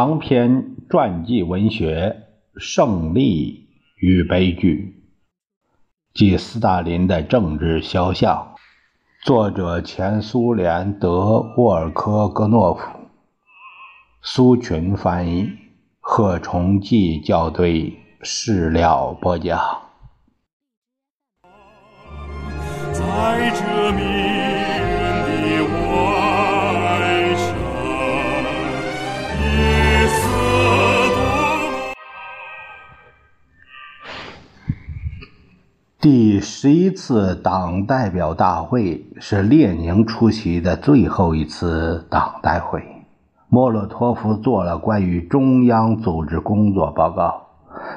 长篇传记文学《胜利与悲剧》，即斯大林的政治肖像，作者前苏联德沃尔科格诺夫，苏群翻译，贺崇济校对，史料播讲。在这迷。第十一次党代表大会是列宁出席的最后一次党代会。莫洛托夫做了关于中央组织工作报告，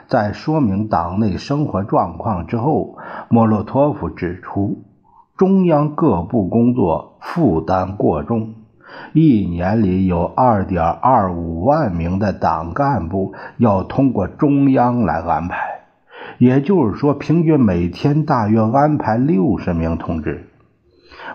在说明党内生活状况之后，莫洛托夫指出，中央各部工作负担过重，一年里有二点二五万名的党干部要通过中央来安排。也就是说，平均每天大约安排六十名同志。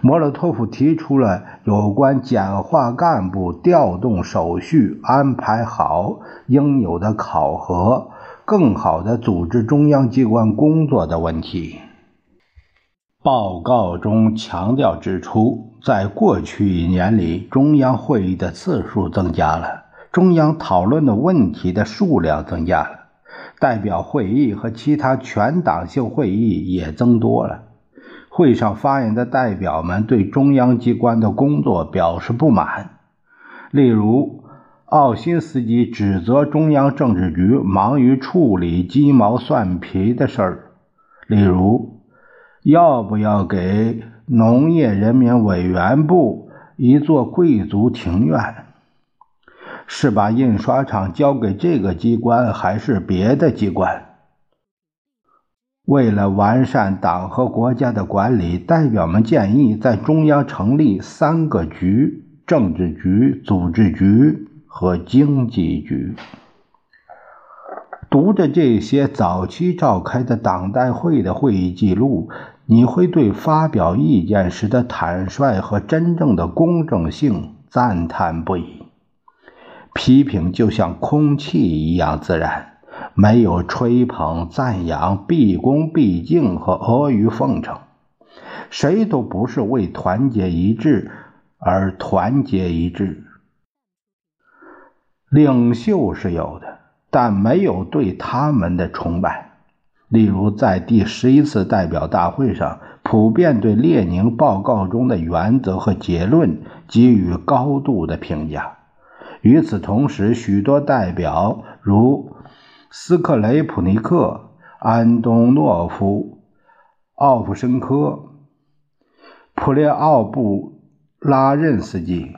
莫洛托夫提出了有关简化干部调动手续、安排好应有的考核、更好的组织中央机关工作的问题。报告中强调指出，在过去一年里，中央会议的次数增加了，中央讨论的问题的数量增加了。代表会议和其他全党性会议也增多了。会上发言的代表们对中央机关的工作表示不满。例如，奥辛斯基指责中央政治局忙于处理鸡毛蒜皮的事儿，例如，要不要给农业人民委员部一座贵族庭院？是把印刷厂交给这个机关，还是别的机关？为了完善党和国家的管理，代表们建议在中央成立三个局：政治局、组织局和经济局。读着这些早期召开的党代会的会议记录，你会对发表意见时的坦率和真正的公正性赞叹不已。批评就像空气一样自然，没有吹捧、赞扬、毕恭毕敬和阿谀奉承。谁都不是为团结一致而团结一致。领袖是有的，但没有对他们的崇拜。例如，在第十一次代表大会上，普遍对列宁报告中的原则和结论给予高度的评价。与此同时，许多代表如斯克雷普尼克、安东诺夫、奥夫申科、普列奥布拉任斯基、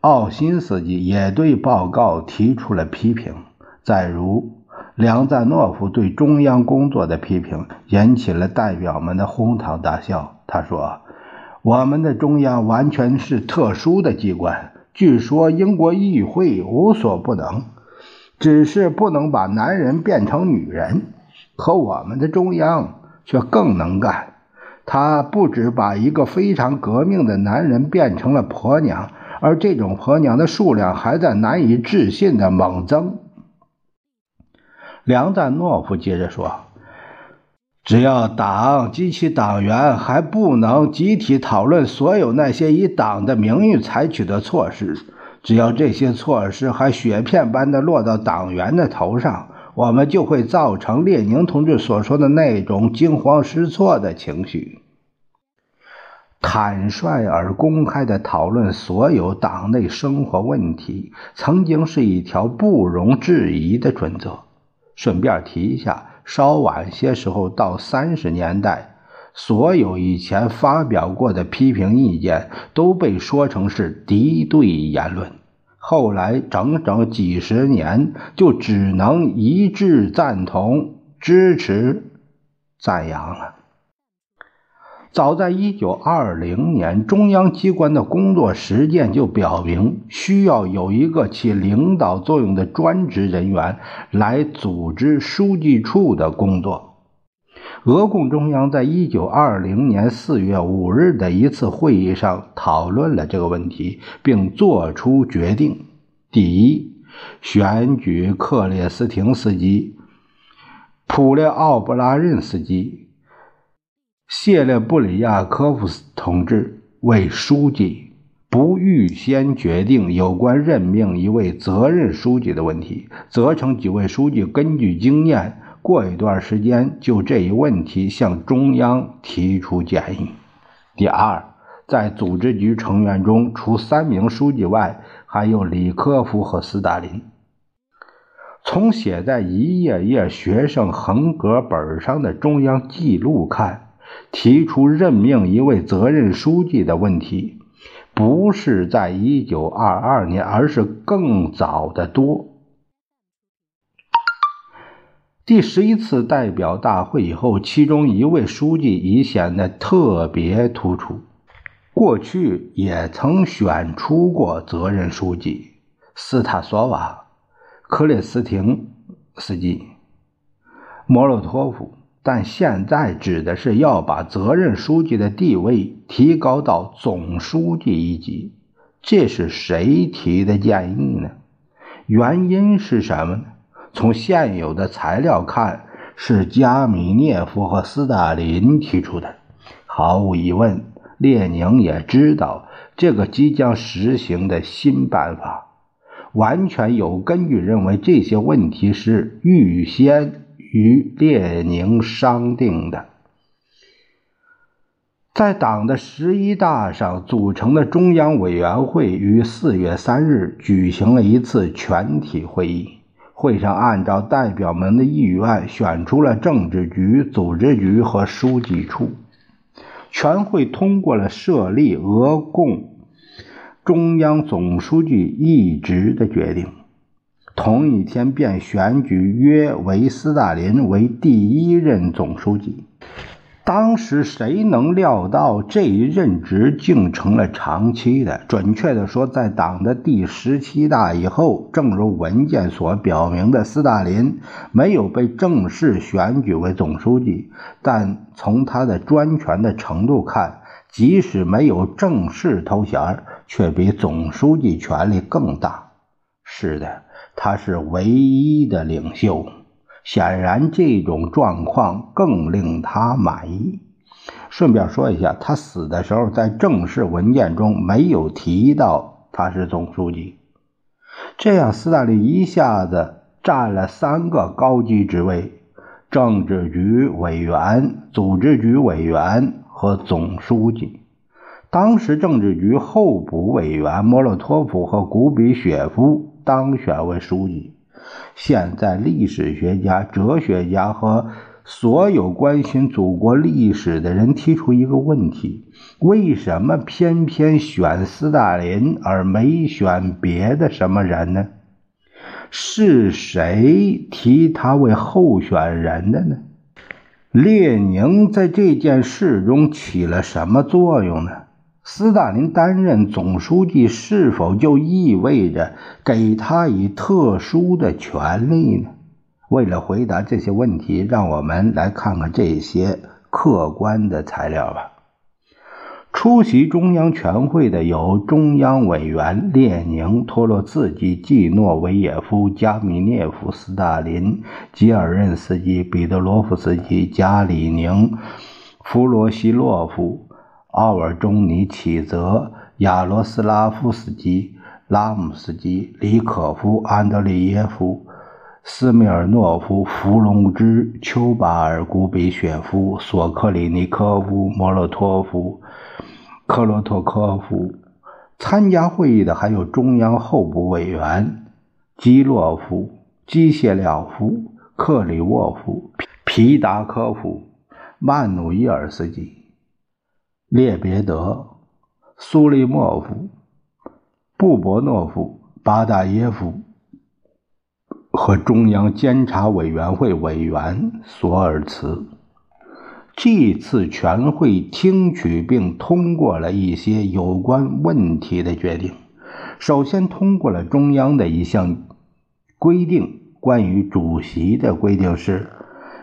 奥辛斯基也对报告提出了批评。再如，梁赞诺夫对中央工作的批评引起了代表们的哄堂大笑。他说：“我们的中央完全是特殊的机关。”据说英国议会无所不能，只是不能把男人变成女人。可我们的中央却更能干，他不止把一个非常革命的男人变成了婆娘，而这种婆娘的数量还在难以置信的猛增。梁赞诺夫接着说。只要党及其党员还不能集体讨论所有那些以党的名誉采取的措施，只要这些措施还雪片般的落到党员的头上，我们就会造成列宁同志所说的那种惊慌失措的情绪。坦率而公开的讨论所有党内生活问题，曾经是一条不容置疑的准则。顺便提一下。稍晚些时候，到三十年代，所有以前发表过的批评意见都被说成是敌对言论。后来整整几十年，就只能一致赞同、支持、赞扬了。早在一九二零年，中央机关的工作实践就表明，需要有一个起领导作用的专职人员来组织书记处的工作。俄共中央在一九二零年四月五日的一次会议上讨论了这个问题，并作出决定：第一，选举克列斯廷斯基、普列奥布拉任斯基、谢列布里亚科夫斯同志为书记，不预先决定有关任命一位责任书记的问题，责成几位书记根据经验，过一段时间就这一问题向中央提出建议。第二。在组织局成员中，除三名书记外，还有李科夫和斯大林。从写在一页页学生横格本上的中央记录看，提出任命一位责任书记的问题，不是在一九二二年，而是更早的多。第十一次代表大会以后，其中一位书记已显得特别突出。过去也曾选出过责任书记斯塔索瓦、克列斯廷斯基、莫洛托夫，但现在指的是要把责任书记的地位提高到总书记一级。这是谁提的建议呢？原因是什么呢？从现有的材料看，是加米涅夫和斯大林提出的。毫无疑问。列宁也知道这个即将实行的新办法，完全有根据认为这些问题是预先与列宁商定的。在党的十一大上组成的中央委员会于四月三日举行了一次全体会议，会上按照代表们的意愿选出了政治局、组织局和书记处。全会通过了设立俄共中央总书记一职的决定，同一天便选举约为斯大林为第一任总书记。当时谁能料到这一任职竟成了长期的？准确的说，在党的第十七大以后，正如文件所表明的，斯大林没有被正式选举为总书记，但从他的专权的程度看，即使没有正式头衔，却比总书记权力更大。是的，他是唯一的领袖。显然，这种状况更令他满意。顺便说一下，他死的时候在正式文件中没有提到他是总书记。这样，斯大林一下子占了三个高级职位：政治局委员、组织局委员和总书记。当时，政治局候补委员莫洛托夫和古比雪夫当选为书记。现在，历史学家、哲学家和所有关心祖国历史的人提出一个问题：为什么偏偏选斯大林而没选别的什么人呢？是谁提他为候选人的呢？列宁在这件事中起了什么作用呢？斯大林担任总书记是否就意味着给他以特殊的权利呢？为了回答这些问题，让我们来看看这些客观的材料吧。出席中央全会的有中央委员列宁、托洛茨基、季诺维也夫、加米涅夫、斯大林、吉尔任斯基、彼得罗夫斯基、加里宁、弗罗西洛夫。奥尔中尼启泽、亚罗斯拉夫斯基、拉姆斯基、李可夫、安德烈耶夫、斯米尔诺夫、弗龙芝、丘巴尔、古比雪夫、索克里尼科夫、莫洛托夫、克洛托科夫。参加会议的还有中央候补委员基洛夫、基谢廖夫、克里沃夫、皮达科夫、曼努伊尔斯基。列别德、苏利莫夫、布伯诺夫、巴达耶夫和中央监察委员会委员索尔茨。这次全会听取并通过了一些有关问题的决定。首先通过了中央的一项规定，关于主席的规定是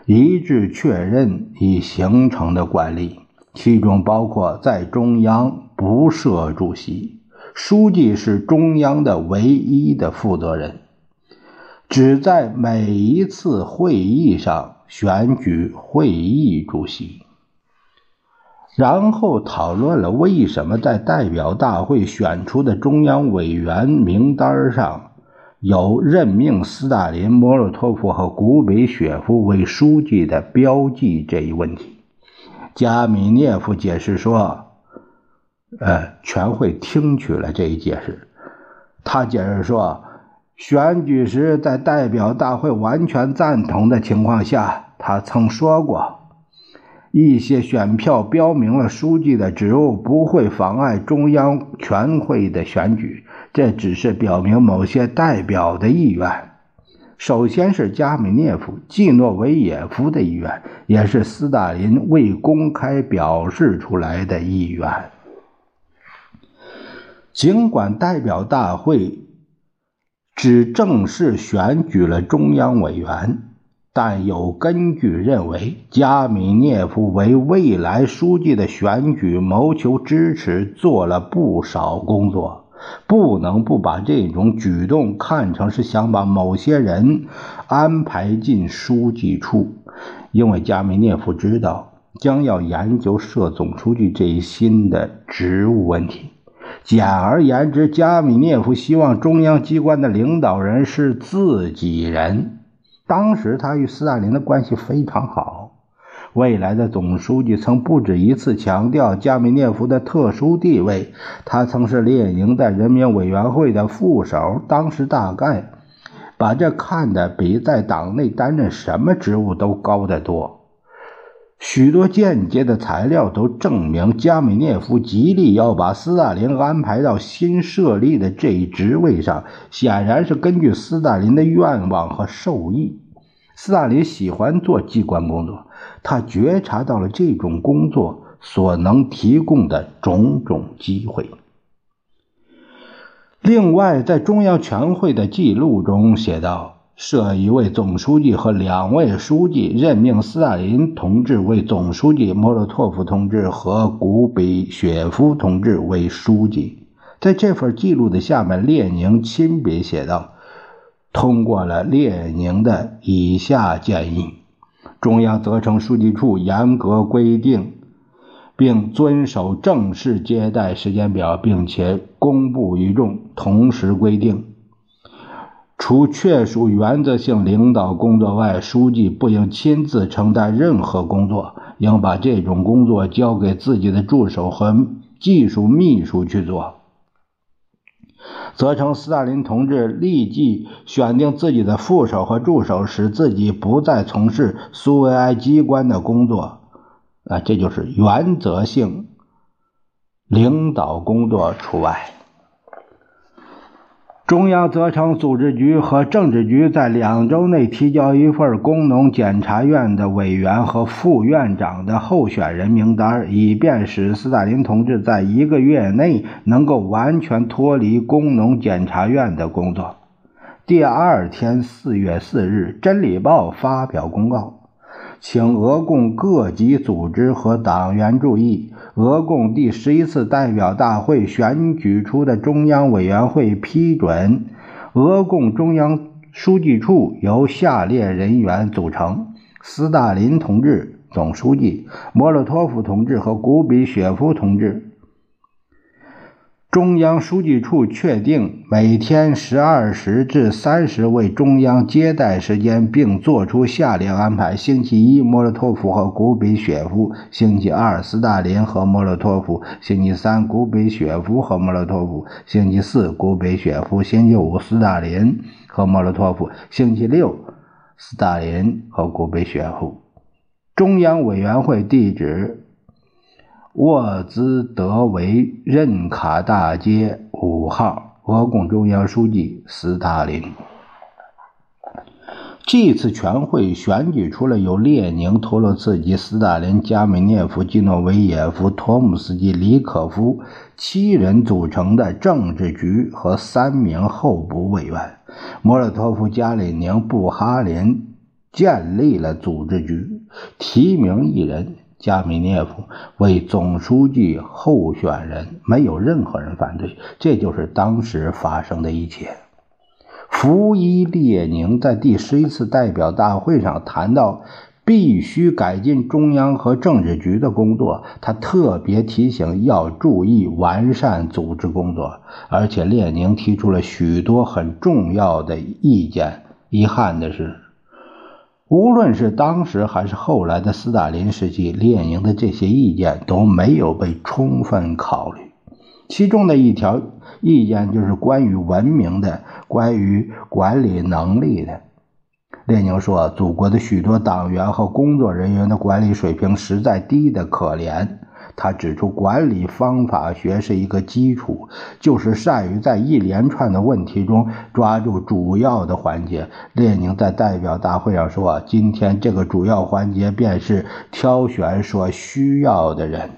一致确认已形成的惯例。其中包括在中央不设主席，书记是中央的唯一的负责人。只在每一次会议上选举会议主席，然后讨论了为什么在代表大会选出的中央委员名单上有任命斯大林、莫洛托夫和古比雪夫为书记的标记这一问题。加米涅夫解释说：“呃，全会听取了这一解释。他解释说，选举时在代表大会完全赞同的情况下，他曾说过，一些选票标明了书记的职务不会妨碍中央全会的选举，这只是表明某些代表的意愿。”首先是加米涅夫、季诺维也夫的意愿，也是斯大林未公开表示出来的意愿。尽管代表大会只正式选举了中央委员，但有根据认为，加米涅夫为未来书记的选举谋求支持做了不少工作。不能不把这种举动看成是想把某些人安排进书记处，因为加米涅夫知道将要研究设总书记这一新的职务问题。简而言之，加米涅夫希望中央机关的领导人是自己人。当时他与斯大林的关系非常好。未来的总书记曾不止一次强调加米涅夫的特殊地位。他曾是列宁在人民委员会的副手，当时大概把这看得比在党内担任什么职务都高得多。许多间接的材料都证明，加米涅夫极力要把斯大林安排到新设立的这一职位上，显然是根据斯大林的愿望和授意。斯大林喜欢做机关工作。他觉察到了这种工作所能提供的种种机会。另外，在中央全会的记录中写道：“设一位总书记和两位书记，任命斯大林同志为总书记，莫洛托夫同志和古比雪夫同志为书记。”在这份记录的下面，列宁亲笔写道：“通过了列宁的以下建议。”中央责成书记处严格规定，并遵守正式接待时间表，并且公布于众。同时规定，除确属原则性领导工作外，书记不应亲自承担任何工作，应把这种工作交给自己的助手和技术秘书去做。责成斯大林同志立即选定自己的副手和助手，使自己不再从事苏维埃机关的工作。啊，这就是原则性领导工作除外。中央责成组织局和政治局在两周内提交一份工农检察院的委员和副院长的候选人名单，以便使斯大林同志在一个月内能够完全脱离工农检察院的工作。第二天，四月四日，《真理报》发表公告。请俄共各级组织和党员注意：俄共第十一次代表大会选举出的中央委员会批准，俄共中央书记处由下列人员组成：斯大林同志总书记，莫洛托夫同志和古比雪夫同志。中央书记处确定每天十二时至三时为中央接待时间，并作出下列安排：星期一，莫洛托夫和古比雪夫；星期二，斯大林和莫洛托夫；星期三，古比雪夫和莫洛托夫；星期四，古比雪夫；星期五，斯大林和莫洛托夫；星期六，斯大林和古比雪夫。中央委员会地址。沃兹德维任卡大街五号，俄共中央书记斯大林。这次全会选举出了由列宁、托洛茨基、斯大林、加米涅夫、基诺维也夫、托姆斯基、李可夫七人组成的政治局和三名候补委员。莫洛托夫、加里宁、布哈林建立了组织局，提名一人。加米涅夫为总书记候选人，没有任何人反对。这就是当时发生的一切。福伊列宁在第十一次代表大会上谈到必须改进中央和政治局的工作，他特别提醒要注意完善组织工作，而且列宁提出了许多很重要的意见。遗憾的是，无论是当时还是后来的斯大林时期，列宁的这些意见都没有被充分考虑。其中的一条意见就是关于文明的。关于管理能力的，列宁说：“祖国的许多党员和工作人员的管理水平实在低得可怜。”他指出，管理方法学是一个基础，就是善于在一连串的问题中抓住主要的环节。列宁在代表大会上说：“今天这个主要环节便是挑选所需要的人。”